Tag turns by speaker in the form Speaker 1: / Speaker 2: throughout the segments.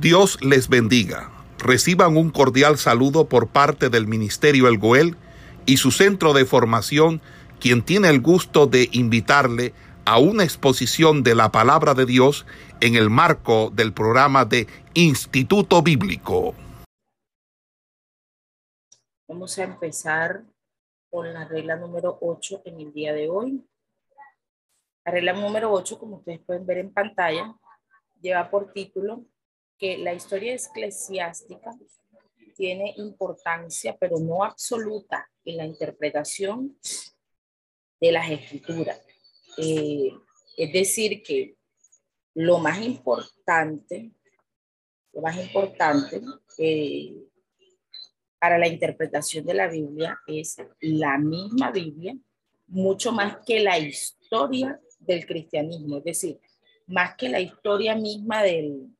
Speaker 1: Dios les bendiga. Reciban un cordial saludo por parte del Ministerio El Goel y su centro de formación, quien tiene el gusto de invitarle a una exposición de la palabra de Dios en el marco del programa de Instituto Bíblico.
Speaker 2: Vamos a empezar con la regla número 8 en el día de hoy. La regla número 8, como ustedes pueden ver en pantalla, lleva por título que la historia eclesiástica tiene importancia, pero no absoluta, en la interpretación de las escrituras. Eh, es decir, que lo más importante, lo más importante eh, para la interpretación de la Biblia es la misma Biblia, mucho más que la historia del cristianismo, es decir, más que la historia misma del,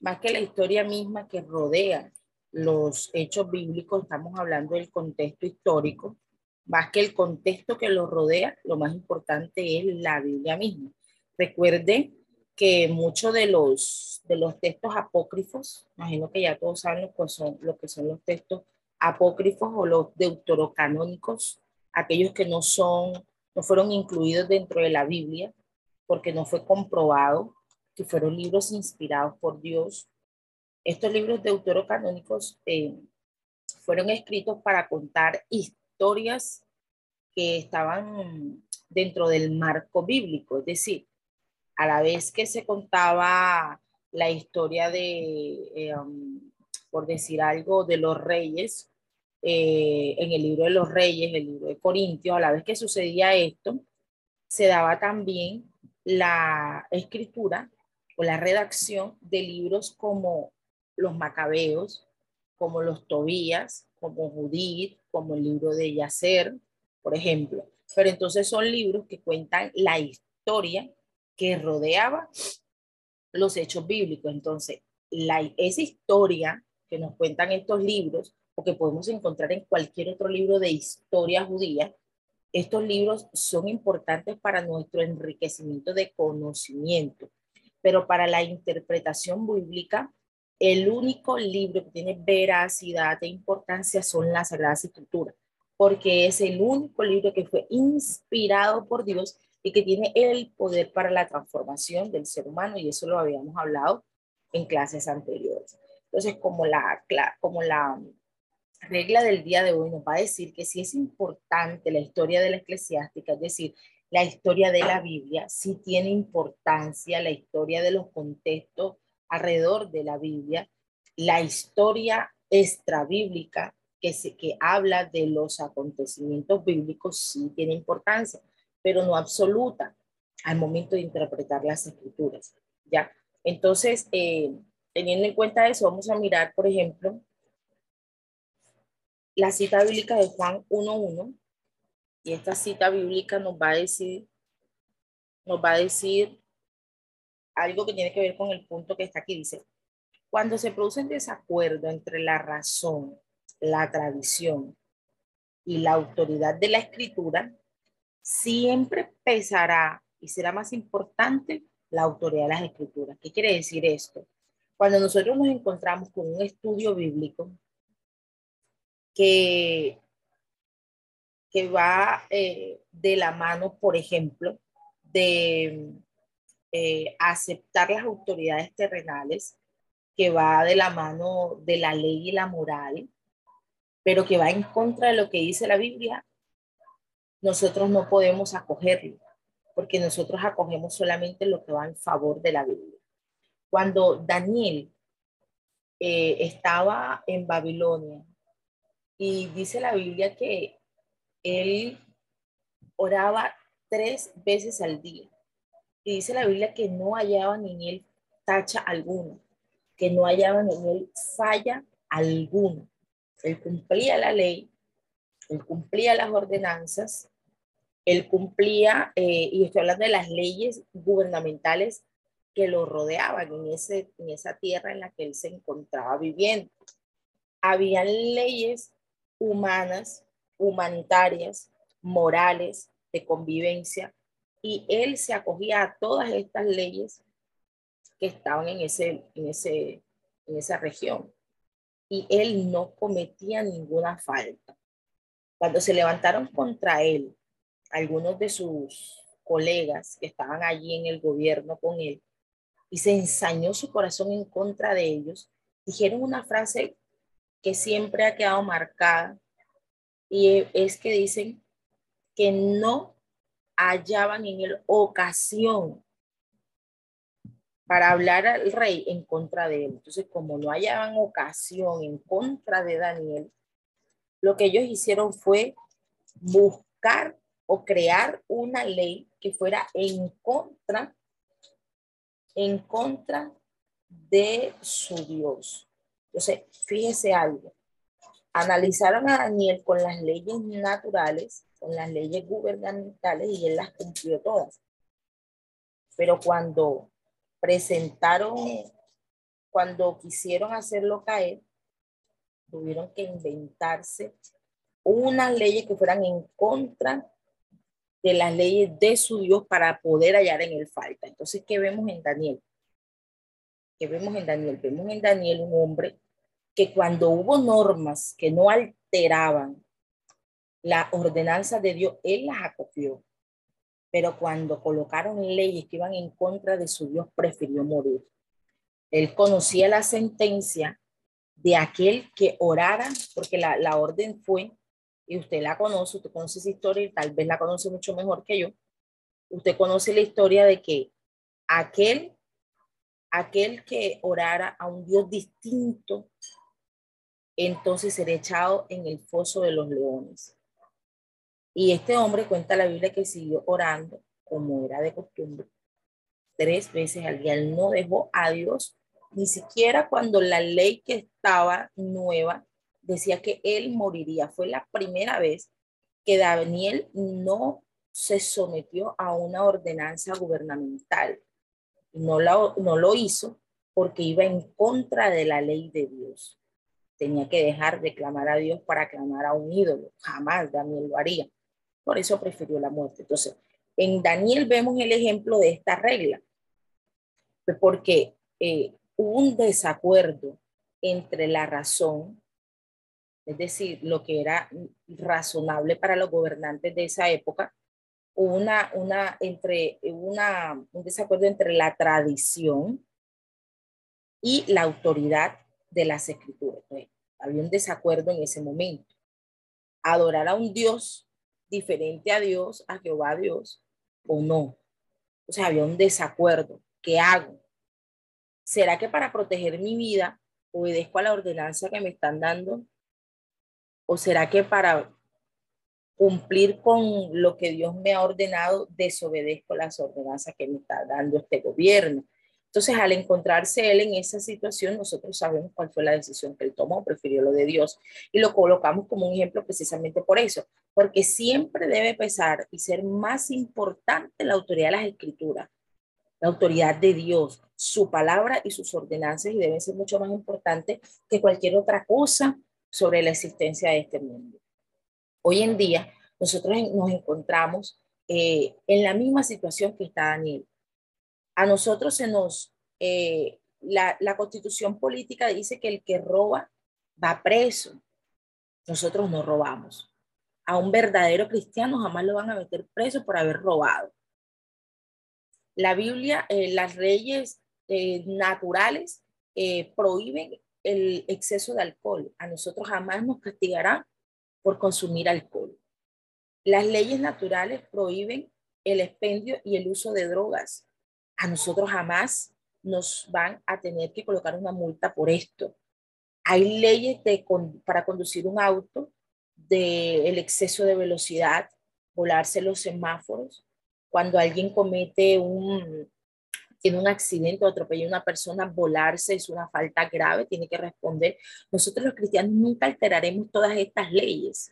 Speaker 2: más que la historia misma que rodea los hechos bíblicos, estamos hablando del contexto histórico, más que el contexto que lo rodea, lo más importante es la Biblia misma. Recuerde que muchos de los, de los textos apócrifos, imagino que ya todos saben que son, lo que son los textos apócrifos o los deuterocanónicos, aquellos que no son, no fueron incluidos dentro de la Biblia, porque no fue comprobado fueron libros inspirados por Dios. Estos libros deuterocanónicos eh, fueron escritos para contar historias que estaban dentro del marco bíblico, es decir, a la vez que se contaba la historia de, eh, um, por decir algo, de los reyes, eh, en el libro de los reyes, el libro de Corintios, a la vez que sucedía esto, se daba también la escritura la redacción de libros como los Macabeos, como los Tobías, como Judith, como el libro de Yacer, por ejemplo. Pero entonces son libros que cuentan la historia que rodeaba los hechos bíblicos. Entonces, la, esa historia que nos cuentan estos libros, o que podemos encontrar en cualquier otro libro de historia judía, estos libros son importantes para nuestro enriquecimiento de conocimiento pero para la interpretación bíblica, el único libro que tiene veracidad e importancia son las Sagradas Escrituras, porque es el único libro que fue inspirado por Dios y que tiene el poder para la transformación del ser humano, y eso lo habíamos hablado en clases anteriores. Entonces, como la, como la regla del día de hoy nos va a decir que si es importante la historia de la eclesiástica, es decir, la historia de la Biblia, sí tiene importancia la historia de los contextos alrededor de la Biblia, la historia extrabíblica que, se, que habla de los acontecimientos bíblicos sí tiene importancia, pero no absoluta al momento de interpretar las escrituras. ¿ya? Entonces, eh, teniendo en cuenta eso, vamos a mirar, por ejemplo, la cita bíblica de Juan 1.1 y esta cita bíblica nos va a decir, nos va a decir algo que tiene que ver con el punto que está aquí. Dice, cuando se produce desacuerdo entre la razón, la tradición y la autoridad de la escritura, siempre pesará y será más importante la autoridad de las escrituras. ¿Qué quiere decir esto? Cuando nosotros nos encontramos con un estudio bíblico que que va eh, de la mano, por ejemplo, de eh, aceptar las autoridades terrenales, que va de la mano de la ley y la moral, pero que va en contra de lo que dice la Biblia, nosotros no podemos acogerlo, porque nosotros acogemos solamente lo que va en favor de la Biblia. Cuando Daniel eh, estaba en Babilonia y dice la Biblia que él oraba tres veces al día. Y dice la Biblia que no hallaba en él tacha alguna, que no hallaba en él falla alguna. Él cumplía la ley, él cumplía las ordenanzas, él cumplía, eh, y estoy hablando de las leyes gubernamentales que lo rodeaban en, ese, en esa tierra en la que él se encontraba viviendo. Habían leyes humanas humanitarias, morales, de convivencia, y él se acogía a todas estas leyes que estaban en, ese, en, ese, en esa región. Y él no cometía ninguna falta. Cuando se levantaron contra él, algunos de sus colegas que estaban allí en el gobierno con él, y se ensañó su corazón en contra de ellos, dijeron una frase que siempre ha quedado marcada, y es que dicen que no hallaban en él ocasión para hablar al rey en contra de él. Entonces, como no hallaban ocasión en contra de Daniel, lo que ellos hicieron fue buscar o crear una ley que fuera en contra, en contra de su Dios. Entonces, fíjese algo. Analizaron a Daniel con las leyes naturales, con las leyes gubernamentales y él las cumplió todas. Pero cuando presentaron, cuando quisieron hacerlo caer, tuvieron que inventarse unas leyes que fueran en contra de las leyes de su Dios para poder hallar en él falta. Entonces, ¿qué vemos en Daniel? ¿Qué vemos en Daniel? Vemos en Daniel un hombre que cuando hubo normas que no alteraban la ordenanza de Dios, él las acogió. Pero cuando colocaron leyes que iban en contra de su Dios, prefirió morir. Él conocía la sentencia de aquel que orara, porque la, la orden fue, y usted la conoce, usted conoce esa historia y tal vez la conoce mucho mejor que yo. Usted conoce la historia de que aquel, aquel que orara a un Dios distinto, entonces será echado en el foso de los leones. Y este hombre cuenta la Biblia que siguió orando como era de costumbre tres veces al día. Él no dejó a Dios ni siquiera cuando la ley que estaba nueva decía que él moriría. Fue la primera vez que Daniel no se sometió a una ordenanza gubernamental. No, no lo hizo porque iba en contra de la ley de Dios. Tenía que dejar de clamar a Dios para clamar a un ídolo. Jamás Daniel lo haría. Por eso prefirió la muerte. Entonces, en Daniel vemos el ejemplo de esta regla. Porque eh, hubo un desacuerdo entre la razón, es decir, lo que era razonable para los gobernantes de esa época, una, una, entre, una, un desacuerdo entre la tradición y la autoridad de las escrituras. había un desacuerdo en ese momento. Adorar a un Dios diferente a Dios, a Jehová Dios, o no. O sea, había un desacuerdo. ¿Qué hago? ¿Será que para proteger mi vida obedezco a la ordenanza que me están dando? ¿O será que para cumplir con lo que Dios me ha ordenado, desobedezco las ordenanzas que me está dando este gobierno? Entonces, al encontrarse él en esa situación, nosotros sabemos cuál fue la decisión que él tomó, prefirió lo de Dios y lo colocamos como un ejemplo precisamente por eso, porque siempre debe pesar y ser más importante la autoridad de las escrituras la autoridad de Dios, su palabra y sus ordenanzas y deben ser mucho más importantes que cualquier otra cosa sobre la existencia de este mundo. Hoy en día nosotros nos encontramos eh, en la misma situación que está Daniel. A nosotros se nos, eh, la, la constitución política dice que el que roba va preso. Nosotros no robamos. A un verdadero cristiano jamás lo van a meter preso por haber robado la Biblia, eh, las leyes eh, naturales prohíben el exceso de alcohol. A nosotros jamás nos castigará por consumir alcohol. Las leyes naturales prohíben el expendio y el uso de drogas. A nosotros jamás nos van a tener que colocar una multa por esto. Hay leyes de, para conducir un auto del exceso de velocidad, volarse los semáforos, cuando alguien comete un, tiene un accidente o atropella a una persona, volarse es una falta grave, tiene que responder. Nosotros los cristianos nunca alteraremos todas estas leyes.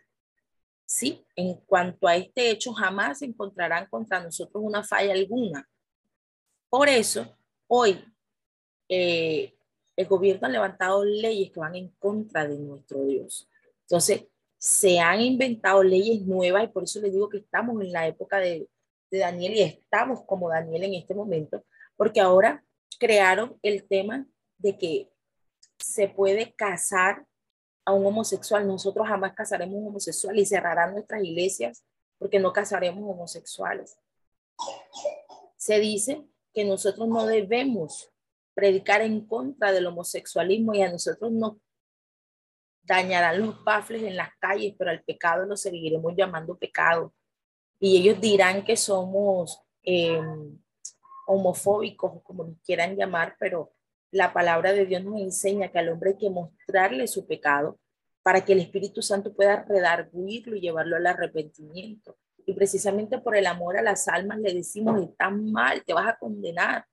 Speaker 2: Sí, en cuanto a este hecho, jamás encontrarán contra nosotros una falla alguna. Por eso, hoy eh, el gobierno ha levantado leyes que van en contra de nuestro Dios. Entonces, se han inventado leyes nuevas y por eso les digo que estamos en la época de, de Daniel y estamos como Daniel en este momento, porque ahora crearon el tema de que se puede casar a un homosexual. Nosotros jamás casaremos un homosexual y cerrarán nuestras iglesias porque no casaremos homosexuales. Se dice que nosotros no debemos predicar en contra del homosexualismo y a nosotros nos dañarán los bafles en las calles, pero al pecado lo seguiremos llamando pecado. Y ellos dirán que somos eh, homofóbicos, como nos quieran llamar, pero la palabra de Dios nos enseña que al hombre hay que mostrarle su pecado para que el Espíritu Santo pueda redarguirlo y llevarlo al arrepentimiento. Y precisamente por el amor a las almas le decimos, está mal, te vas a condenar.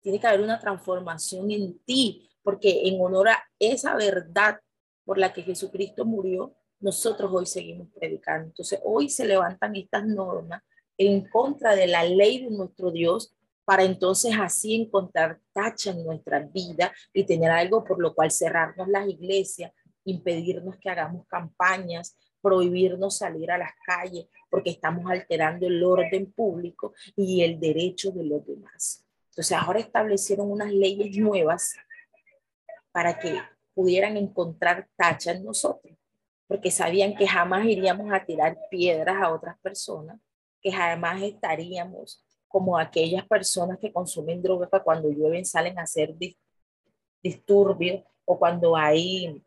Speaker 2: Tiene que haber una transformación en ti, porque en honor a esa verdad por la que Jesucristo murió, nosotros hoy seguimos predicando. Entonces, hoy se levantan estas normas en contra de la ley de nuestro Dios para entonces así encontrar tacha en nuestra vida y tener algo por lo cual cerrarnos las iglesias, impedirnos que hagamos campañas, prohibirnos salir a las calles porque estamos alterando el orden público y el derecho de los demás. Entonces ahora establecieron unas leyes nuevas para que pudieran encontrar tacha en nosotros, porque sabían que jamás iríamos a tirar piedras a otras personas, que jamás estaríamos como aquellas personas que consumen drogas que cuando llueven salen a hacer disturbios o cuando hay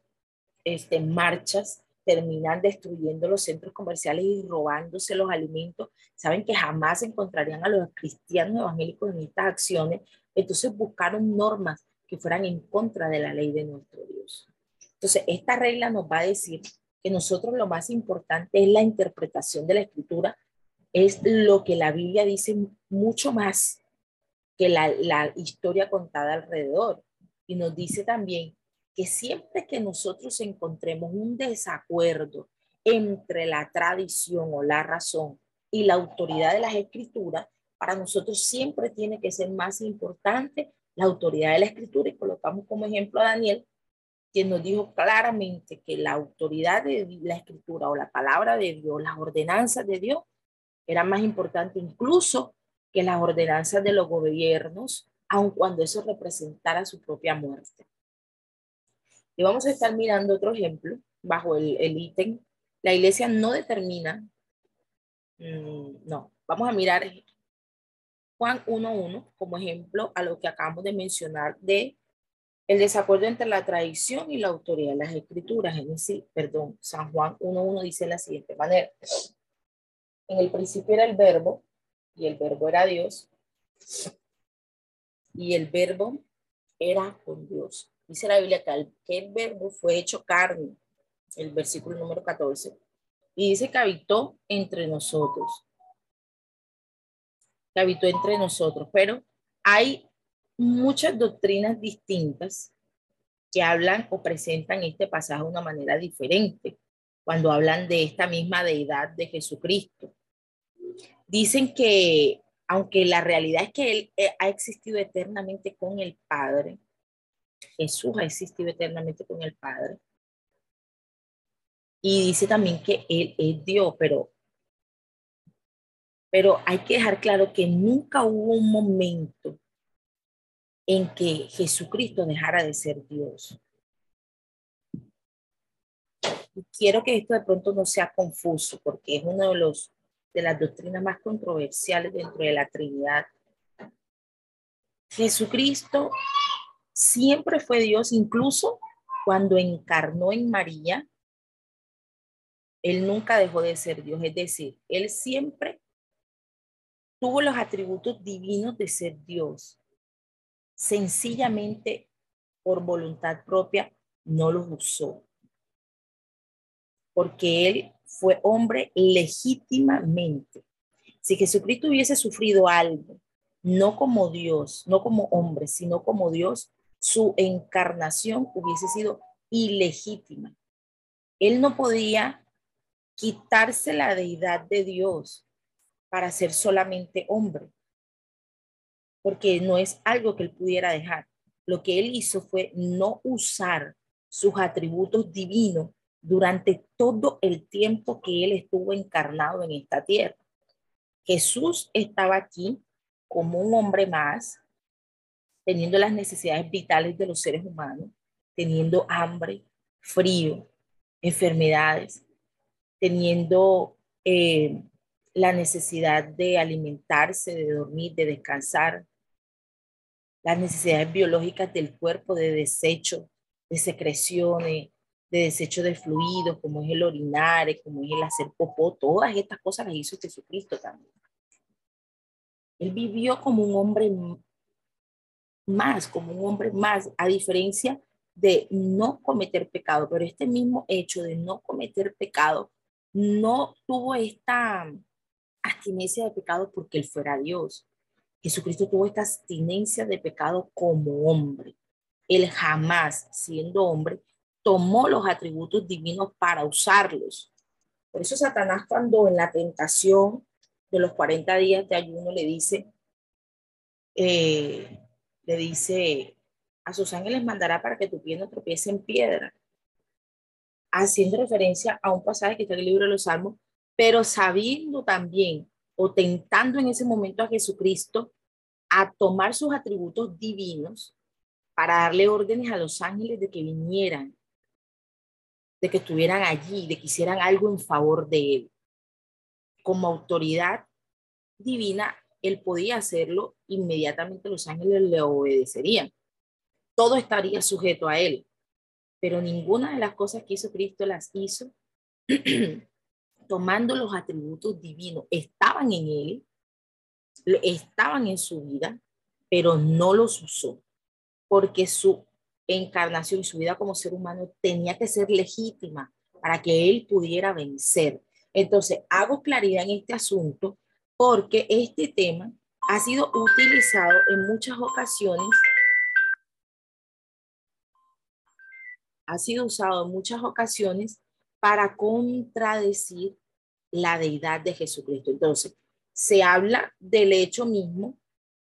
Speaker 2: este, marchas terminan destruyendo los centros comerciales y robándose los alimentos, saben que jamás encontrarían a los cristianos evangélicos en estas acciones, entonces buscaron normas que fueran en contra de la ley de nuestro Dios. Entonces, esta regla nos va a decir que nosotros lo más importante es la interpretación de la escritura es lo que la Biblia dice mucho más que la, la historia contada alrededor. Y nos dice también que siempre que nosotros encontremos un desacuerdo entre la tradición o la razón y la autoridad de las escrituras, para nosotros siempre tiene que ser más importante la autoridad de la escritura. Y colocamos como ejemplo a Daniel, quien nos dijo claramente que la autoridad de la escritura o la palabra de Dios, las ordenanzas de Dios, era más importante incluso que las ordenanzas de los gobiernos, aun cuando eso representara su propia muerte. Y vamos a estar mirando otro ejemplo bajo el, ítem. La iglesia no determina, mm, no, vamos a mirar Juan 1.1 como ejemplo a lo que acabamos de mencionar de el desacuerdo entre la tradición y la autoridad de las escrituras. Sí, perdón, San Juan 1.1 dice de la siguiente manera. En el principio era el verbo y el verbo era Dios y el verbo era con Dios. Dice la Biblia que el verbo fue hecho carne, el versículo número 14, y dice que habitó entre nosotros. Que habitó entre nosotros, pero hay muchas doctrinas distintas que hablan o presentan este pasaje de una manera diferente cuando hablan de esta misma deidad de Jesucristo. Dicen que, aunque la realidad es que Él eh, ha existido eternamente con el Padre, Jesús ha existido eternamente con el Padre, y dice también que Él es Dios, pero, pero hay que dejar claro que nunca hubo un momento en que Jesucristo dejara de ser Dios. quiero que esto de pronto no sea confuso, porque es uno de los de las doctrinas más controversiales dentro de la Trinidad. Jesucristo siempre fue Dios, incluso cuando encarnó en María, Él nunca dejó de ser Dios, es decir, Él siempre tuvo los atributos divinos de ser Dios. Sencillamente, por voluntad propia, no los usó. Porque Él fue hombre legítimamente. Si Jesucristo hubiese sufrido algo, no como Dios, no como hombre, sino como Dios, su encarnación hubiese sido ilegítima. Él no podía quitarse la deidad de Dios para ser solamente hombre, porque no es algo que él pudiera dejar. Lo que él hizo fue no usar sus atributos divinos durante todo el tiempo que él estuvo encarnado en esta tierra. Jesús estaba aquí como un hombre más, teniendo las necesidades vitales de los seres humanos, teniendo hambre, frío, enfermedades, teniendo eh, la necesidad de alimentarse, de dormir, de descansar, las necesidades biológicas del cuerpo de desecho, de secreciones, de desecho de fluidos, como es el orinar, como es el hacer popó, todas estas cosas las hizo Jesucristo también. Él vivió como un hombre más, como un hombre más, a diferencia de no cometer pecado, pero este mismo hecho de no cometer pecado no tuvo esta abstinencia de pecado porque él fuera Dios. Jesucristo tuvo esta abstinencia de pecado como hombre. Él jamás, siendo hombre, tomó los atributos divinos para usarlos. Por eso Satanás cuando en la tentación de los 40 días de ayuno le dice, eh, le dice, a sus ángeles mandará para que tu pie no tropiece en piedra, haciendo referencia a un pasaje que está en el libro de los Salmos, pero sabiendo también o tentando en ese momento a Jesucristo a tomar sus atributos divinos para darle órdenes a los ángeles de que vinieran, de que estuvieran allí, de que hicieran algo en favor de él. Como autoridad divina, él podía hacerlo, inmediatamente los ángeles le obedecerían. Todo estaría sujeto a él, pero ninguna de las cosas que hizo Cristo las hizo tomando los atributos divinos. Estaban en él, estaban en su vida, pero no los usó, porque su encarnación y su vida como ser humano tenía que ser legítima para que él pudiera vencer. Entonces, hago claridad en este asunto porque este tema ha sido utilizado en muchas ocasiones, ha sido usado en muchas ocasiones para contradecir la deidad de Jesucristo. Entonces, se habla del hecho mismo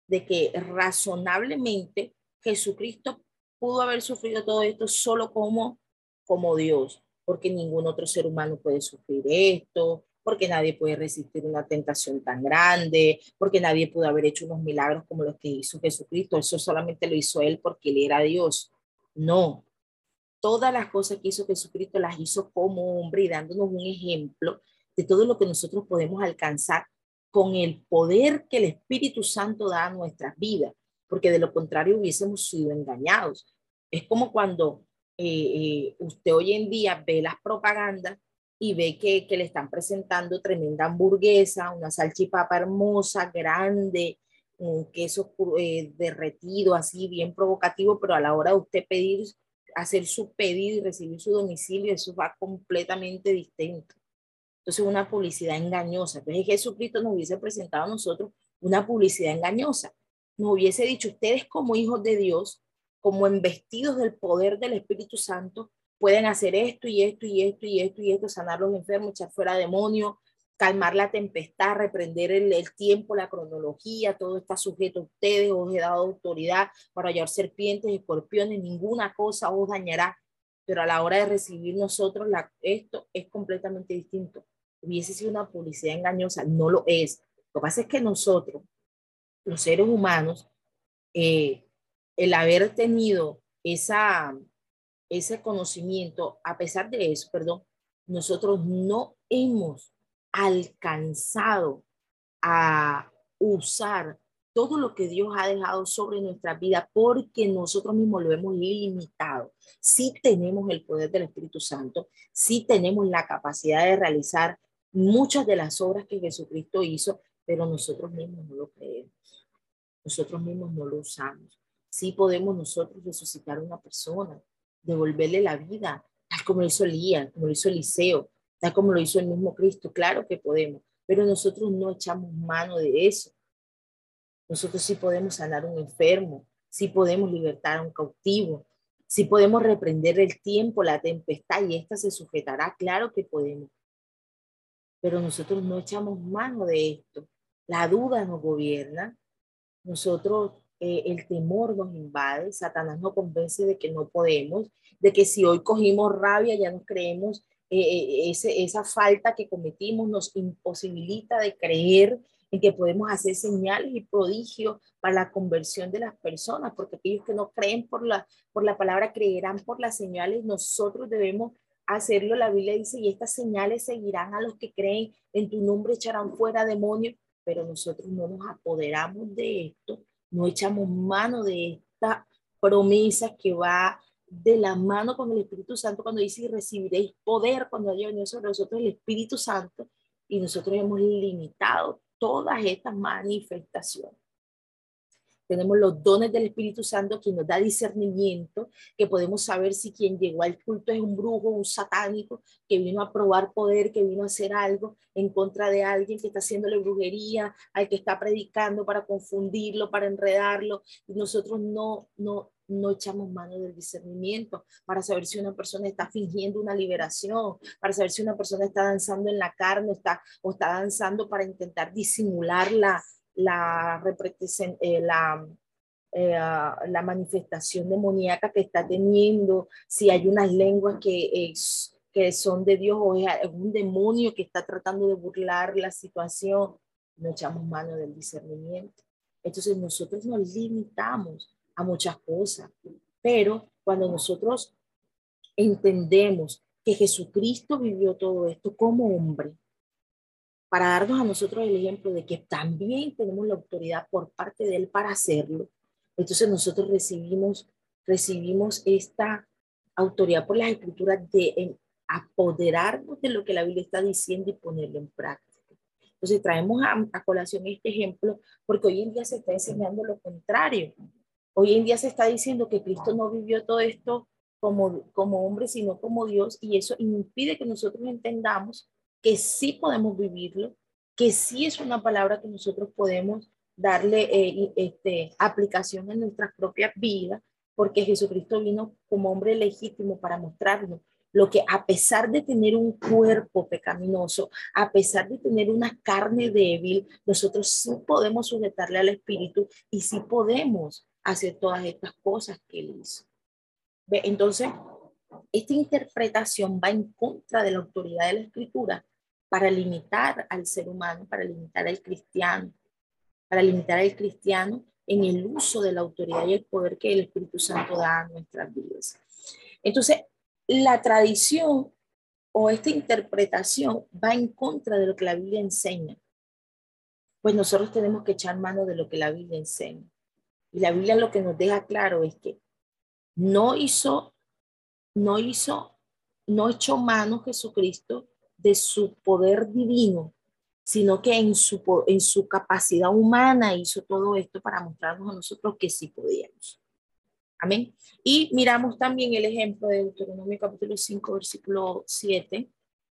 Speaker 2: de que razonablemente Jesucristo pudo haber sufrido todo esto solo como, como Dios, porque ningún otro ser humano puede sufrir esto, porque nadie puede resistir una tentación tan grande, porque nadie pudo haber hecho unos milagros como los que hizo Jesucristo. Eso solamente lo hizo él porque él era Dios. No, todas las cosas que hizo Jesucristo las hizo como hombre y dándonos un ejemplo de todo lo que nosotros podemos alcanzar con el poder que el Espíritu Santo da a nuestras vidas, porque de lo contrario hubiésemos sido engañados. Es como cuando eh, eh, usted hoy en día ve las propagandas y ve que, que le están presentando tremenda hamburguesa, una salchipapa hermosa, grande, un queso eh, derretido, así bien provocativo, pero a la hora de usted pedir hacer su pedido y recibir su domicilio, eso va completamente distinto. Entonces, una publicidad engañosa. Entonces, Jesucristo nos hubiese presentado a nosotros una publicidad engañosa. Nos hubiese dicho, ustedes como hijos de Dios, como embestidos del poder del Espíritu Santo, pueden hacer esto y esto y esto y esto y esto, sanar los enfermos, echar fuera demonios, calmar la tempestad, reprender el, tiempo, la cronología, todo está sujeto a ustedes, os he dado autoridad para hallar serpientes, escorpiones, ninguna cosa os dañará, pero a la hora de recibir nosotros la, esto es completamente distinto. Hubiese sido una publicidad engañosa, no lo es. Lo que pasa es que nosotros, los seres humanos, eh, el haber tenido esa, ese conocimiento, a pesar de eso, perdón, nosotros no hemos alcanzado a usar todo lo que Dios ha dejado sobre nuestra vida porque nosotros mismos lo hemos limitado. Sí tenemos el poder del Espíritu Santo, sí tenemos la capacidad de realizar muchas de las obras que Jesucristo hizo, pero nosotros mismos no lo creemos. Nosotros mismos no lo usamos. Sí podemos nosotros resucitar a una persona, devolverle la vida, tal como lo hizo Elías, como lo hizo Eliseo, como lo hizo el mismo Cristo. Claro que podemos, pero nosotros no echamos mano de eso. Nosotros sí podemos sanar a un enfermo, sí podemos libertar a un cautivo, sí podemos reprender el tiempo, la tempestad y esta se sujetará. Claro que podemos. Pero nosotros no echamos mano de esto. La duda nos gobierna. Nosotros eh, el temor nos invade, Satanás nos convence de que no podemos, de que si hoy cogimos rabia ya nos creemos eh, eh, ese, esa falta que cometimos nos imposibilita de creer en que podemos hacer señales y prodigios para la conversión de las personas, porque aquellos que no creen por la, por la palabra creerán por las señales, nosotros debemos hacerlo. La Biblia dice, y estas señales seguirán a los que creen, en tu nombre echarán fuera demonios, pero nosotros no nos apoderamos de esto, no echamos mano de esta promesa que va de la mano con el Espíritu Santo cuando dice recibiréis poder cuando haya venido sobre nosotros el Espíritu Santo y nosotros hemos limitado todas estas manifestaciones. Tenemos los dones del Espíritu Santo que nos da discernimiento, que podemos saber si quien llegó al culto es un brujo, un satánico, que vino a probar poder, que vino a hacer algo en contra de alguien que está haciéndole brujería, al que está predicando para confundirlo, para enredarlo. Y nosotros no, no, no echamos mano del discernimiento para saber si una persona está fingiendo una liberación, para saber si una persona está danzando en la carne está, o está danzando para intentar disimular la, la, eh, la, eh, la manifestación demoníaca que está teniendo, si hay unas lenguas que, es, que son de Dios o es un demonio que está tratando de burlar la situación, no echamos mano del discernimiento. Entonces nosotros nos limitamos a muchas cosas, pero cuando nosotros entendemos que Jesucristo vivió todo esto como hombre, para darnos a nosotros el ejemplo de que también tenemos la autoridad por parte de Él para hacerlo, entonces nosotros recibimos, recibimos esta autoridad por las escrituras de apoderarnos de lo que la Biblia está diciendo y ponerlo en práctica. Entonces traemos a, a colación este ejemplo porque hoy en día se está enseñando lo contrario. Hoy en día se está diciendo que Cristo no vivió todo esto como, como hombre, sino como Dios, y eso impide que nosotros entendamos que sí podemos vivirlo, que sí es una palabra que nosotros podemos darle eh, este, aplicación en nuestras propias vidas, porque Jesucristo vino como hombre legítimo para mostrarnos lo que a pesar de tener un cuerpo pecaminoso, a pesar de tener una carne débil, nosotros sí podemos sujetarle al Espíritu y sí podemos hacer todas estas cosas que él hizo. Entonces, esta interpretación va en contra de la autoridad de la escritura para limitar al ser humano, para limitar al cristiano, para limitar al cristiano en el uso de la autoridad y el poder que el Espíritu Santo da a nuestras vidas. Entonces, la tradición o esta interpretación va en contra de lo que la Biblia enseña. Pues nosotros tenemos que echar mano de lo que la Biblia enseña. Y la Biblia lo que nos deja claro es que no hizo, no hizo, no echó mano Jesucristo de su poder divino, sino que en su, en su capacidad humana hizo todo esto para mostrarnos a nosotros que sí podíamos. Amén. Y miramos también el ejemplo de Deuteronomio capítulo 5, versículo 7.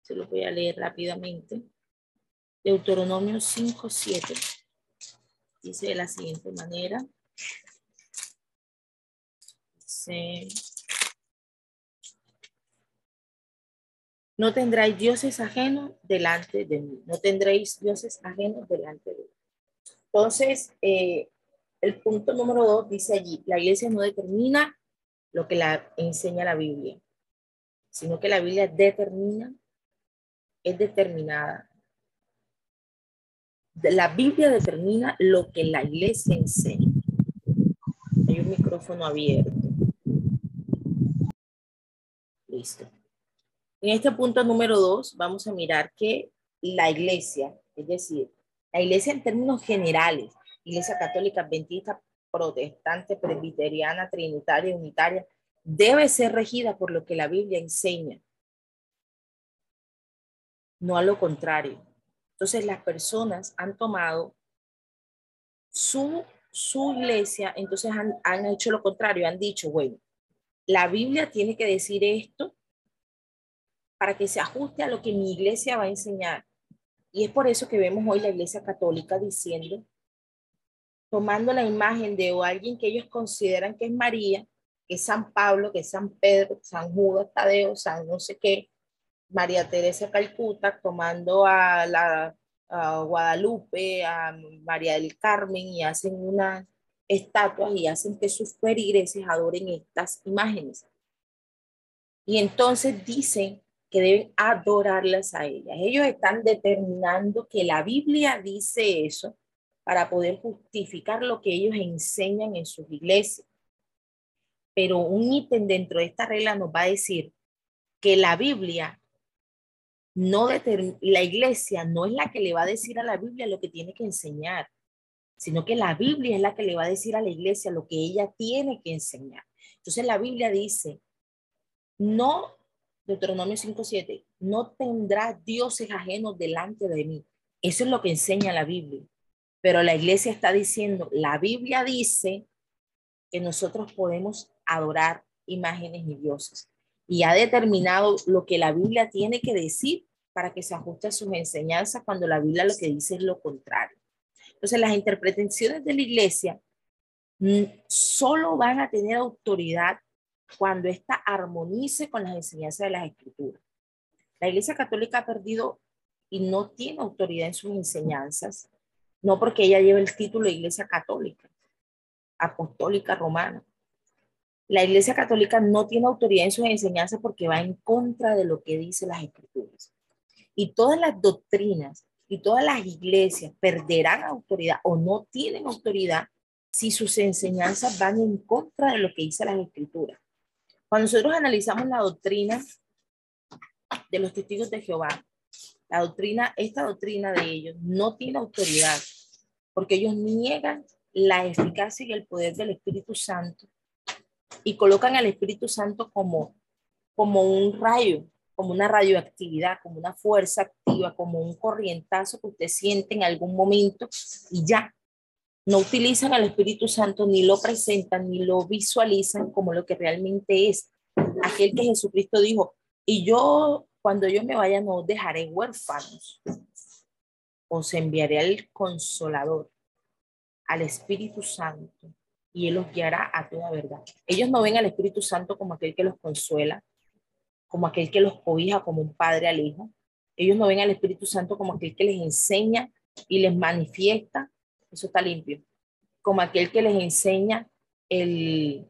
Speaker 2: Se lo voy a leer rápidamente. Deuteronomio 5, 7. Dice de la siguiente manera. No tendréis dioses ajenos delante de mí. No tendréis dioses ajenos delante de mí. Entonces, eh, el punto número dos dice allí, la iglesia no determina lo que la enseña la Biblia, sino que la Biblia determina, es determinada. La Biblia determina lo que la iglesia enseña. Hay un micrófono abierto. Listo. En este punto número dos, vamos a mirar que la iglesia, es decir, la iglesia en términos generales, iglesia católica, adventista, protestante, presbiteriana, trinitaria, unitaria, debe ser regida por lo que la Biblia enseña, no a lo contrario. Entonces las personas han tomado su su iglesia, entonces han, hecho lo contrario, han dicho, bueno, la Biblia tiene que decir esto para que se ajuste a lo que mi iglesia va a enseñar. Y es por eso que vemos hoy la iglesia católica diciendo, tomando la imagen de alguien que ellos consideran que es María, que es San Pablo, que es San Pedro, San Judas Tadeo, San no sé qué, María Teresa Calcuta, tomando a la a Guadalupe, a María del Carmen y hacen unas estatuas y hacen que sus feligreses adoren estas imágenes. Y entonces dicen que deben adorarlas a ellas. Ellos están determinando que la Biblia dice eso para poder justificar lo que ellos enseñan en sus iglesias. Pero un ítem dentro de esta regla nos va a decir que la Biblia no la iglesia no es la que le va a decir a la Biblia lo que tiene que enseñar, sino que la Biblia es la que le va a decir a la iglesia lo que ella tiene que enseñar. Entonces la Biblia dice, no, Deuteronomio 5.7, no tendrá dioses ajenos delante de mí. Eso es lo que enseña la Biblia. Pero la iglesia está diciendo, la Biblia dice que nosotros podemos adorar imágenes y dioses y ha determinado lo que la Biblia tiene que decir para que se ajuste a sus enseñanzas cuando la Biblia lo que dice es lo contrario. Entonces, las interpretaciones de la iglesia mm, solo van a tener autoridad cuando ésta armonice con las enseñanzas de las escrituras. La iglesia católica ha perdido y no tiene autoridad en sus enseñanzas, no porque ella lleve el título de iglesia católica, apostólica romana, la Iglesia Católica no tiene autoridad en sus enseñanzas porque va en contra de lo que dice las escrituras. Y todas las doctrinas y todas las iglesias perderán autoridad o no tienen autoridad si sus enseñanzas van en contra de lo que dice las escrituras. Cuando nosotros analizamos la doctrina de los testigos de Jehová, la doctrina, esta doctrina de ellos no tiene autoridad porque ellos niegan la eficacia y el poder del Espíritu Santo y colocan al Espíritu Santo como, como un rayo, como una radioactividad, como una fuerza activa, como un corrientazo que usted siente en algún momento y ya. No utilizan al Espíritu Santo, ni lo presentan, ni lo visualizan como lo que realmente es. Aquel que Jesucristo dijo, y yo, cuando yo me vaya, no dejaré huérfanos. Os enviaré al consolador, al Espíritu Santo, y Él los guiará a toda verdad. Ellos no ven al Espíritu Santo como aquel que los consuela, como aquel que los cobija como un padre al hijo. Ellos no ven al Espíritu Santo como aquel que les enseña y les manifiesta, eso está limpio, como aquel que les enseña el,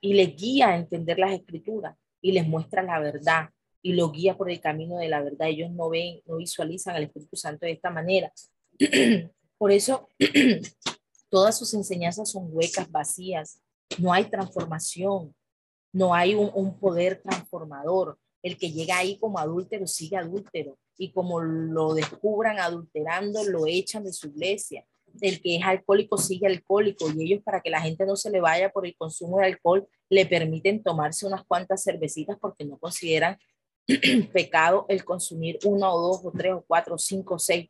Speaker 2: y les guía a entender las escrituras y les muestra la verdad y los guía por el camino de la verdad. Ellos no ven, no visualizan al Espíritu Santo de esta manera. Por eso Todas sus enseñanzas son huecas, vacías. No hay transformación. No hay un, poder transformador. El que llega ahí como adúltero sigue adúltero. Y como lo descubran adulterando, lo echan de su iglesia. El que es alcohólico sigue alcohólico. Y ellos, para que la gente no se le vaya por el consumo de alcohol, le permiten tomarse unas cuantas cervecitas porque no consideran pecado el consumir una o dos o tres o cuatro o cinco o seis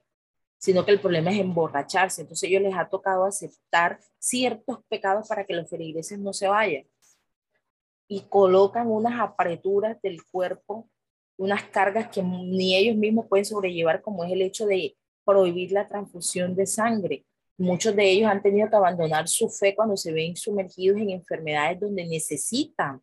Speaker 2: sino que el problema es emborracharse. Entonces ellos les ha tocado aceptar ciertos pecados para que los feligreses no se vayan. Y colocan unas apreturas del cuerpo, unas cargas que ni ellos mismos pueden sobrellevar, como es el hecho de prohibir la transfusión de sangre. Muchos de ellos han tenido que abandonar su fe cuando se ven sumergidos en enfermedades donde necesitan,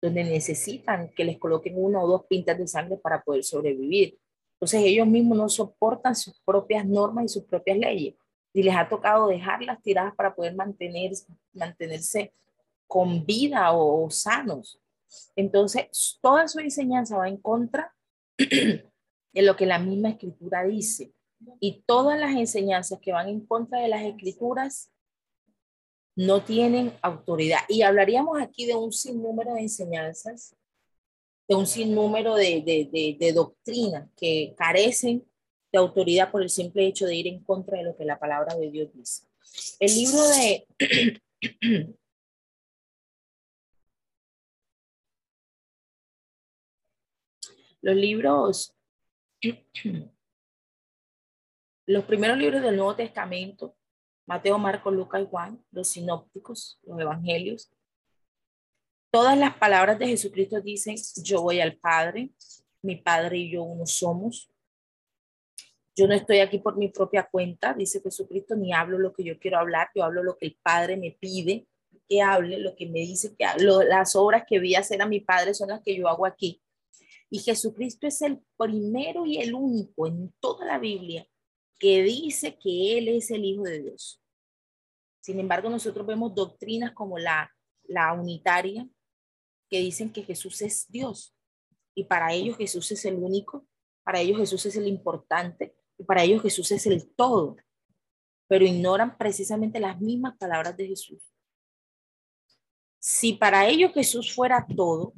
Speaker 2: donde necesitan que les coloquen una o dos pintas de sangre para poder sobrevivir. Entonces ellos mismos no soportan sus propias normas y sus propias leyes y les ha tocado dejarlas tiradas para poder mantener, mantenerse con vida o, sanos. Entonces, toda su enseñanza va en contra de lo que la misma escritura dice. Y todas las enseñanzas que van en contra de las escrituras no tienen autoridad. Y hablaríamos aquí de un sinnúmero de enseñanzas de un sinnúmero de, de, de, doctrinas que carecen de autoridad por el simple hecho de ir en contra de lo que la palabra de Dios dice. El libro de... Los libros, los primeros libros del Nuevo Testamento, Mateo, Marcos, Lucas y Juan, los sinópticos, los evangelios, Todas las palabras de Jesucristo dicen, yo voy al Padre, mi Padre y yo uno somos. Yo no estoy aquí por mi propia cuenta, dice Jesucristo, ni hablo lo que yo quiero hablar, yo hablo lo que el Padre me pide que hable, lo que me dice que las obras que vi hacer a mi Padre son las que yo hago aquí. Y Jesucristo es el primero y el único en toda la Biblia que dice que Él es el Hijo de Dios. Sin embargo, nosotros vemos doctrinas como la, la unitaria, que dicen que Jesús es Dios. y para ellos Jesús es el único, para ellos Jesús es el importante y para ellos Jesús es el todo, pero ignoran precisamente las mismas palabras de Jesús. Si para ellos Jesús fuera todo,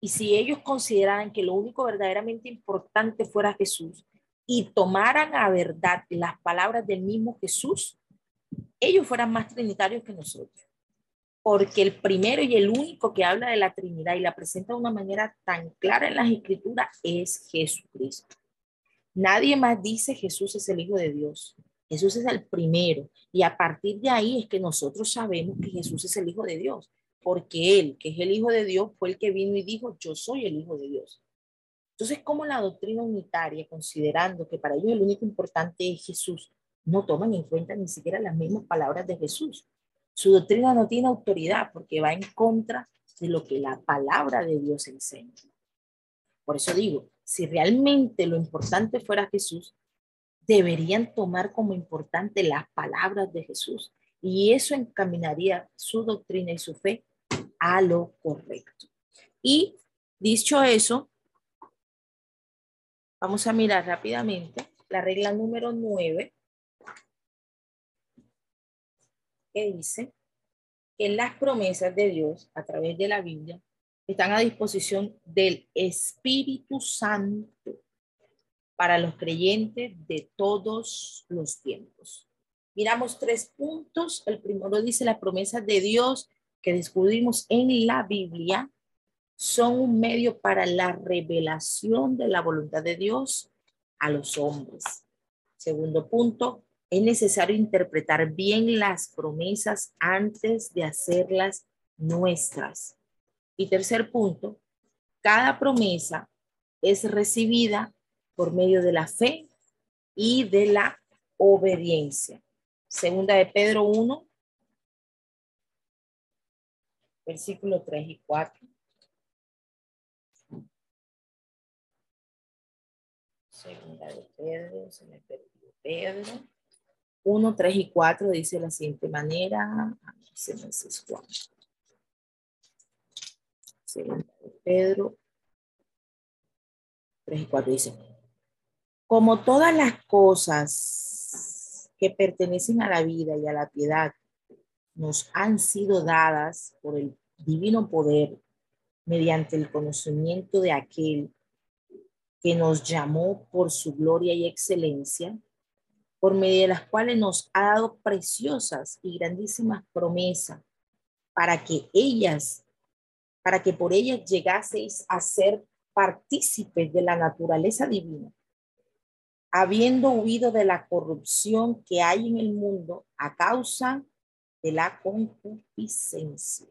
Speaker 2: y si ellos consideraran que lo único verdaderamente importante fuera Jesús y tomaran a verdad las palabras del mismo Jesús, ellos fueran más trinitarios que nosotros. Porque el primero y el único que habla de la Trinidad y la presenta de una manera tan clara en las escrituras es Jesucristo. Nadie más dice Jesús es el Hijo de Dios. Jesús es el primero. Y a partir de ahí es que nosotros sabemos que Jesús es el Hijo de Dios porque Él, que es el Hijo de Dios, fue el que vino y dijo, yo soy el Hijo de Dios. Entonces, como la doctrina unitaria, considerando que para ellos el único importante es Jesús, no toman en cuenta ni siquiera las mismas palabras de Jesús? Su doctrina no tiene autoridad porque va en contra de lo que la palabra de Dios enseña. Por eso digo, si realmente lo importante fuera Jesús, deberían tomar como importante las palabras de Jesús. Y eso encaminaría su doctrina y su fe a lo correcto. Y dicho eso, vamos a mirar rápidamente la regla número 9, que dice que las promesas de Dios a través de la Biblia están a disposición del Espíritu Santo para los creyentes de todos los tiempos. Miramos tres puntos. El primero dice las promesas de Dios que descubrimos en la Biblia son un medio para la revelación de la voluntad de Dios a los hombres. Segundo punto, es necesario interpretar bien las promesas antes de hacerlas nuestras. Y tercer punto, cada promesa es recibida por medio de la fe y de la obediencia. Segunda de Pedro 1, versículo 3 y 4. Segunda de Pedro, se me perdió Pedro. 1, 3 y 4 dice de la siguiente manera. Se me Segunda de Pedro. 3 y 4 dice. Como todas las cosas que pertenecen a la vida y a la piedad nos han sido dadas por el divino poder mediante el conocimiento de aquel que nos llamó por su gloria y excelencia, por medio de las cuales nos ha dado preciosas y grandísimas promesas para que ellas, para que por ellas llegaseis a ser partícipes de la naturaleza divina, habiendo huido de la corrupción que hay en el mundo a causa de la concupiscencia.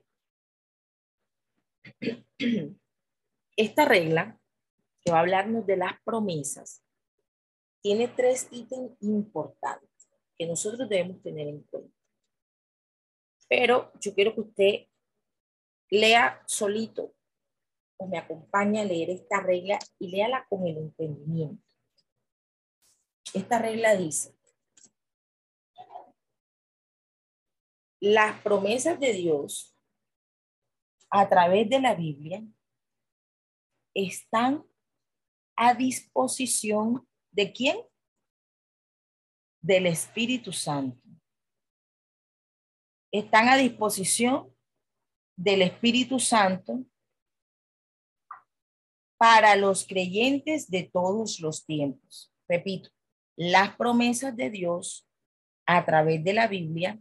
Speaker 2: Esta regla, va a hablarnos de las promesas, tiene tres ítems importantes que nosotros debemos tener en cuenta. Pero yo quiero que usted lea solito o me acompañe a leer esta regla y léala con el entendimiento. Esta regla dice, las promesas de Dios a través de la Biblia están a disposición de quién? Del Espíritu Santo. Están a disposición del Espíritu Santo para los creyentes de todos los tiempos. Repito, las promesas de Dios a través de la Biblia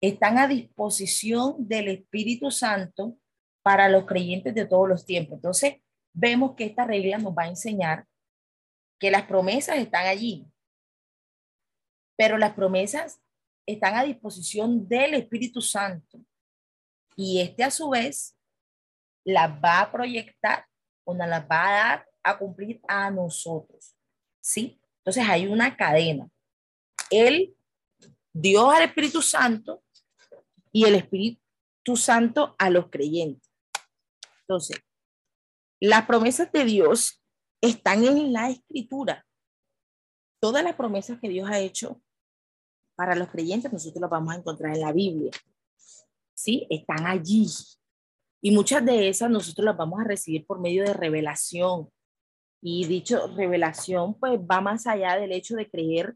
Speaker 2: están a disposición del Espíritu Santo para los creyentes de todos los tiempos. Entonces, vemos que esta regla nos va a enseñar que las promesas están allí, pero las promesas están a disposición del Espíritu Santo y este a su vez las va a proyectar o nos las va a dar a cumplir a nosotros. ¿Sí? Entonces hay una cadena. Él, Dios al Espíritu Santo y el Espíritu Santo a los creyentes. Entonces, las promesas de Dios están en la escritura. Todas las promesas que Dios ha hecho para los creyentes, nosotros las vamos a encontrar en la Biblia. ¿Sí? Están allí. Y muchas de esas nosotros las vamos a recibir por medio de revelación. Y dicho revelación, pues va más allá del hecho de creer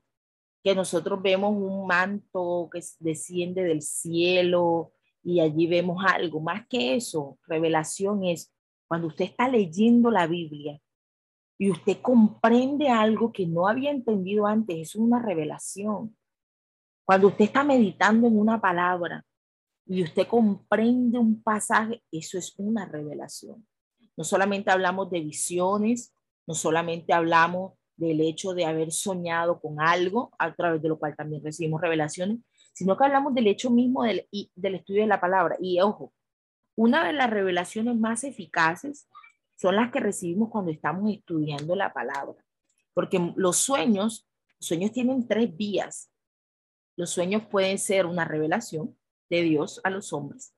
Speaker 2: que nosotros vemos un manto que desciende del cielo y allí vemos algo. Más que eso, revelación es cuando usted está leyendo la Biblia y usted comprende algo que no había entendido antes, es una revelación. Cuando usted está meditando en una palabra y usted comprende un pasaje, eso es una revelación. No solamente hablamos de visiones, no solamente hablamos del hecho de haber soñado con algo, a través de lo cual también recibimos revelaciones, sino que hablamos del hecho mismo del, del estudio de la palabra. Y ojo, una de las revelaciones más eficaces son las que recibimos cuando estamos estudiando la palabra, porque los sueños, los sueños tienen tres vías. Los sueños pueden ser una revelación de Dios a los hombres,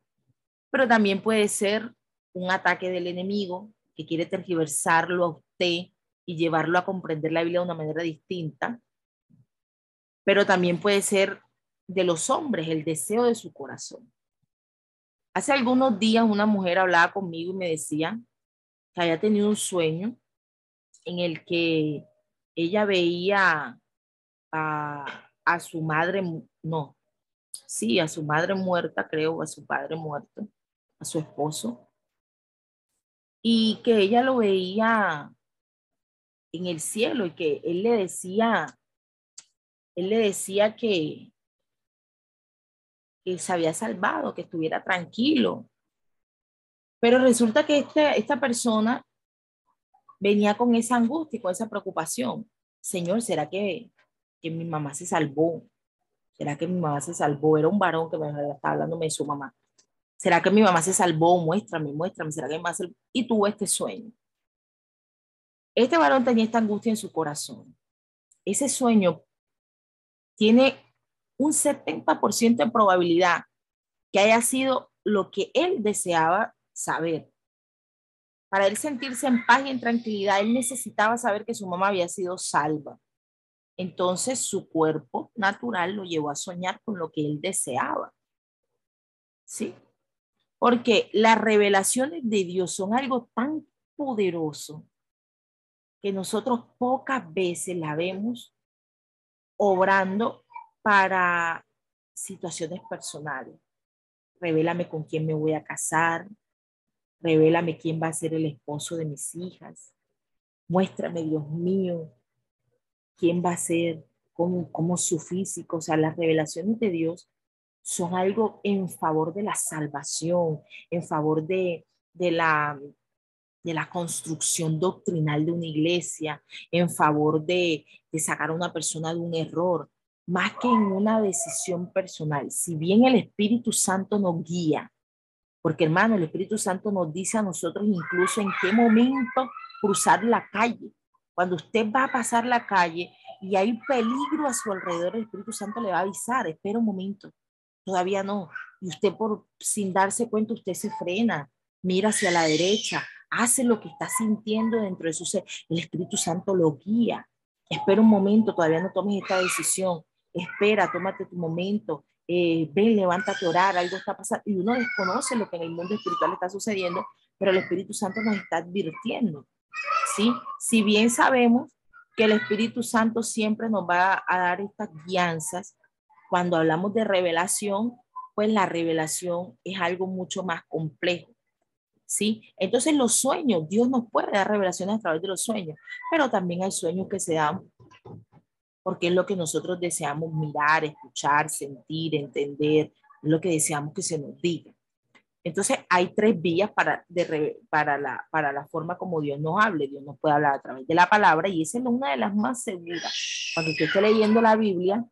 Speaker 2: pero también puede ser un ataque del enemigo que quiere tergiversarlo a usted y llevarlo a comprender la Biblia de una manera distinta, pero también puede ser de los hombres, el deseo de su corazón. Hace algunos días una mujer hablaba conmigo y me decía que había tenido un sueño en el que ella veía a, su madre, no, sí, a su madre muerta, creo, a su padre muerto, a su esposo, y que ella lo veía en el cielo y que él le decía, él le decía que, que se había salvado, que estuviera tranquilo. Pero resulta que este, esta persona venía con esa angustia con esa preocupación. Señor, ¿será que que mi mamá se salvó. ¿Será que mi mamá se salvó? Era un varón que me estaba hablando de su mamá. ¿Será que mi mamá se salvó? Muéstrame, muéstrame. ¿Será que mi mamá se... Y tuvo este sueño. Este varón tenía esta angustia en su corazón. Ese sueño tiene un 70% de probabilidad que haya sido lo que él deseaba saber. Para él sentirse en paz y en tranquilidad, él necesitaba saber que su mamá había sido salva. Entonces su cuerpo natural lo llevó a soñar con lo que él deseaba. ¿Sí? Porque las revelaciones de Dios son algo tan poderoso que nosotros pocas veces la vemos obrando para situaciones personales. Revélame con quién me voy a casar. Revélame quién va a ser el esposo de mis hijas. Muéstrame, Dios mío, quién va a ser, cómo, cómo su físico, o sea, las revelaciones de Dios son algo en favor de la salvación, en favor de, de la de la construcción doctrinal de una iglesia, en favor de, de sacar a una persona de un error, más que en una decisión personal. Si bien el Espíritu Santo nos guía, porque hermano, el Espíritu Santo nos dice a nosotros incluso en qué momento cruzar la calle, cuando usted va a pasar la calle y hay peligro a su alrededor, el Espíritu Santo le va a avisar, espera un momento, todavía no. Y usted por sin darse cuenta, usted se frena, mira hacia la derecha, hace lo que está sintiendo dentro de su ser. El Espíritu Santo lo guía. Espera un momento, todavía no tomes esta decisión. Espera, tómate tu momento. Eh, ven, levántate a orar, algo está pasando. Y uno desconoce lo que en el mundo espiritual está sucediendo, pero el Espíritu Santo nos está advirtiendo. ¿sí? Si bien sabemos que el Espíritu Santo siempre nos va a dar estas guianzas, cuando hablamos de revelación, pues la revelación es algo mucho más complejo. ¿Sí? Entonces los sueños, Dios nos puede dar revelaciones a través de los sueños, pero también hay sueños que se dan porque es lo que nosotros deseamos mirar, escuchar, sentir, entender, es lo que deseamos que se nos diga. Entonces hay tres vías para, para, la, para la forma como Dios nos hable. Dios nos puede hablar a través de la palabra y esa es una de las más seguras. Cuando usted esté leyendo la Biblia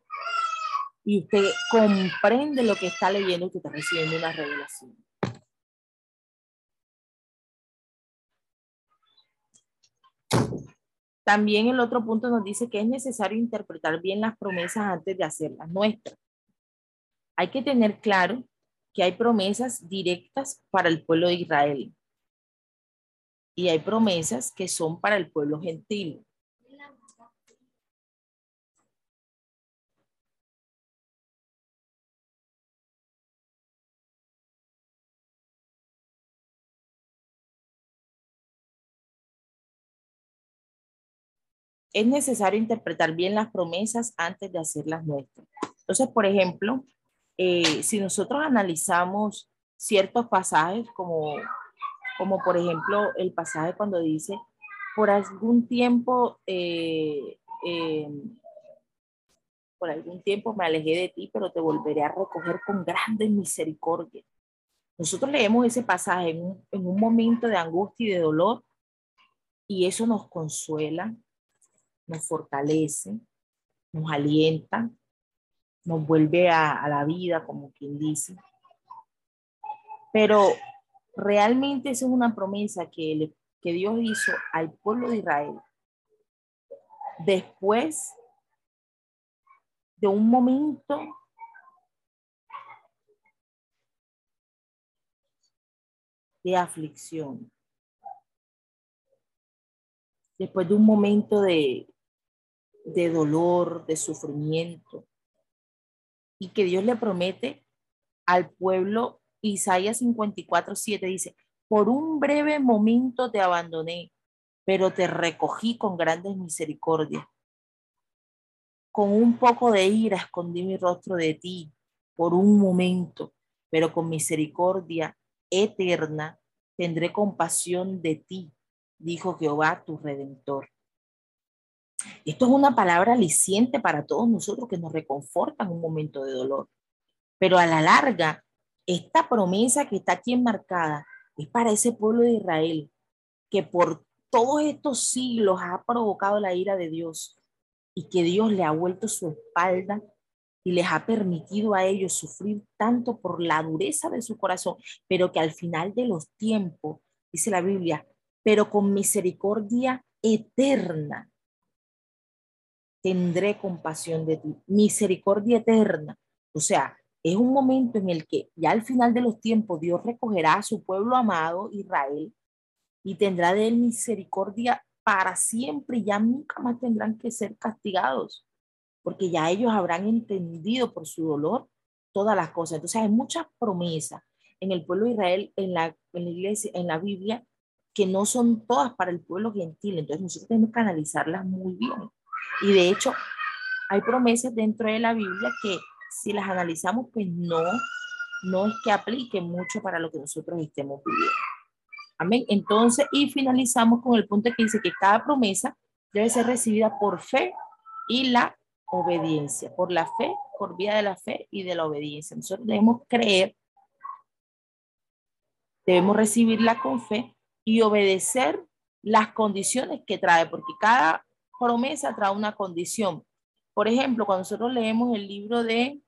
Speaker 2: y usted comprende lo que está leyendo, usted está recibiendo una revelación. También el otro punto nos dice que es necesario interpretar bien las promesas antes de hacerlas nuestras. Hay que tener claro que hay promesas directas para el pueblo de Israel y hay promesas que son para el pueblo gentil. Es necesario interpretar bien las promesas antes de hacerlas nuestras. Entonces, por ejemplo, eh, si nosotros analizamos ciertos pasajes, como, como por ejemplo el pasaje cuando dice, por algún tiempo, eh, eh, por algún tiempo me alejé de ti, pero te volveré a recoger con grande misericordia. Nosotros leemos ese pasaje en un, en un momento de angustia y de dolor y eso nos consuela, nos fortalece, nos alienta, nos vuelve a, la vida, como quien dice. Pero realmente esa es una promesa que, que Dios hizo al pueblo de Israel después de un momento de aflicción, después de un momento de, de dolor, de sufrimiento, y que Dios le promete al pueblo, Isaías 54, 7 dice, por un breve momento te abandoné, pero te recogí con grandes misericordias. Con un poco de ira escondí mi rostro de ti por un momento, pero con misericordia eterna tendré compasión de ti, dijo Jehová tu redentor. Esto es una palabra aliciente para todos nosotros que nos reconforta en un momento de dolor. Pero a la larga, esta promesa que está aquí enmarcada es para ese pueblo de Israel que por todos estos siglos ha provocado la ira de Dios y que Dios le ha vuelto su espalda y les ha permitido a ellos sufrir tanto por la dureza de su corazón, pero que al final de los tiempos, dice la Biblia, pero con misericordia eterna tendré compasión de ti, misericordia eterna. O sea, es un momento en el que ya al final de los tiempos Dios recogerá a su pueblo amado, Israel, y tendrá de él misericordia para siempre ya nunca más tendrán que ser castigados, porque ya ellos habrán entendido por su dolor todas las cosas. Entonces hay muchas promesas en el pueblo de Israel, en la, en la iglesia, en la Biblia, que no son todas para el pueblo gentil. Entonces nosotros tenemos que analizarlas muy bien. Y de hecho, hay promesas dentro de la Biblia que si las analizamos, pues no, no es que apliquen mucho para lo que nosotros estemos viviendo. Amén. Entonces, y finalizamos con el punto que dice que cada promesa debe ser recibida por fe y la obediencia. Por la fe, por vía de la fe y de la obediencia. Nosotros debemos creer, debemos recibirla con fe y obedecer las condiciones que trae, porque cada promesa trae una condición. Por ejemplo, cuando nosotros leemos el libro de,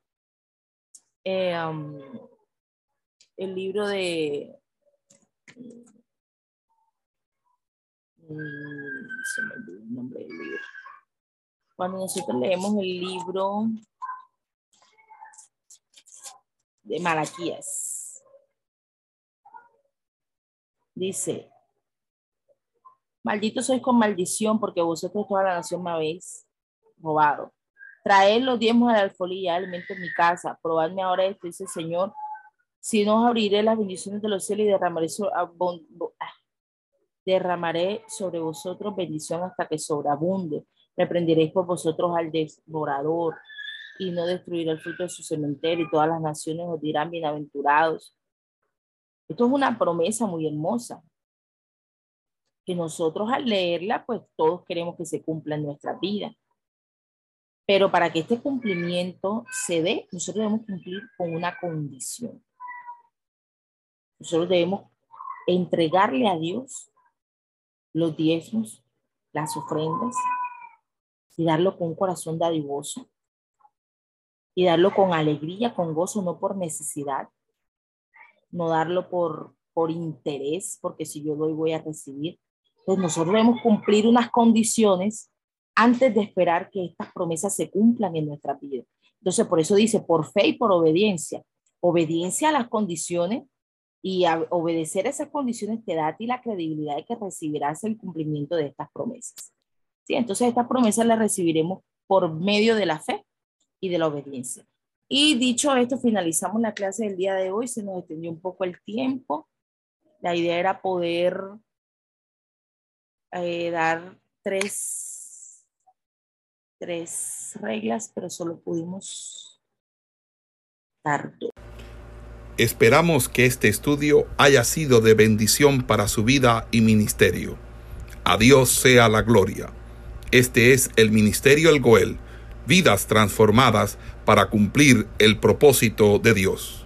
Speaker 2: eh, um, el libro de, mm, se me olvidó el nombre del libro. Cuando nosotros leemos el libro de Malaquías, dice, Maldito sois con maldición, porque vosotros toda la nación me habéis robado. Traed los diezmos de la alfolía, alimento en mi casa. Probadme ahora esto, dice el Señor. Si no os abriré las bendiciones de los cielos y derramaré sobre, ah, derramaré sobre vosotros bendición hasta que sobreabunde. Reprenderéis por vosotros al devorador y no destruiré el fruto de su cementerio y todas las naciones os dirán bienaventurados. Esto es una promesa muy hermosa que nosotros al leerla, pues todos queremos que se cumpla en nuestra vida. Pero para que este cumplimiento se dé, nosotros debemos cumplir con una condición. Nosotros debemos entregarle a Dios los diezmos, las ofrendas, y darlo con un corazón dadivoso, y darlo con alegría, con gozo, no por necesidad, no darlo por, por interés, porque si yo doy voy a recibir, pues nosotros debemos cumplir unas condiciones antes de esperar que estas promesas se cumplan en nuestra vida. Entonces, por eso dice, por fe y por obediencia. Obediencia a las condiciones y obedecer a esas condiciones te da a ti la credibilidad de que recibirás el cumplimiento de estas promesas. ¿Sí? Entonces, estas promesas las recibiremos por medio de la fe y de la obediencia. Y dicho esto, finalizamos la clase del día de hoy. Se nos extendió un poco el tiempo. La idea era poder eh, dar tres, tres reglas, pero solo pudimos dar dos.
Speaker 1: Esperamos que este estudio haya sido de bendición para su vida y ministerio. A Dios sea la gloria. Este es el Ministerio El Goel, vidas transformadas para cumplir el propósito de Dios.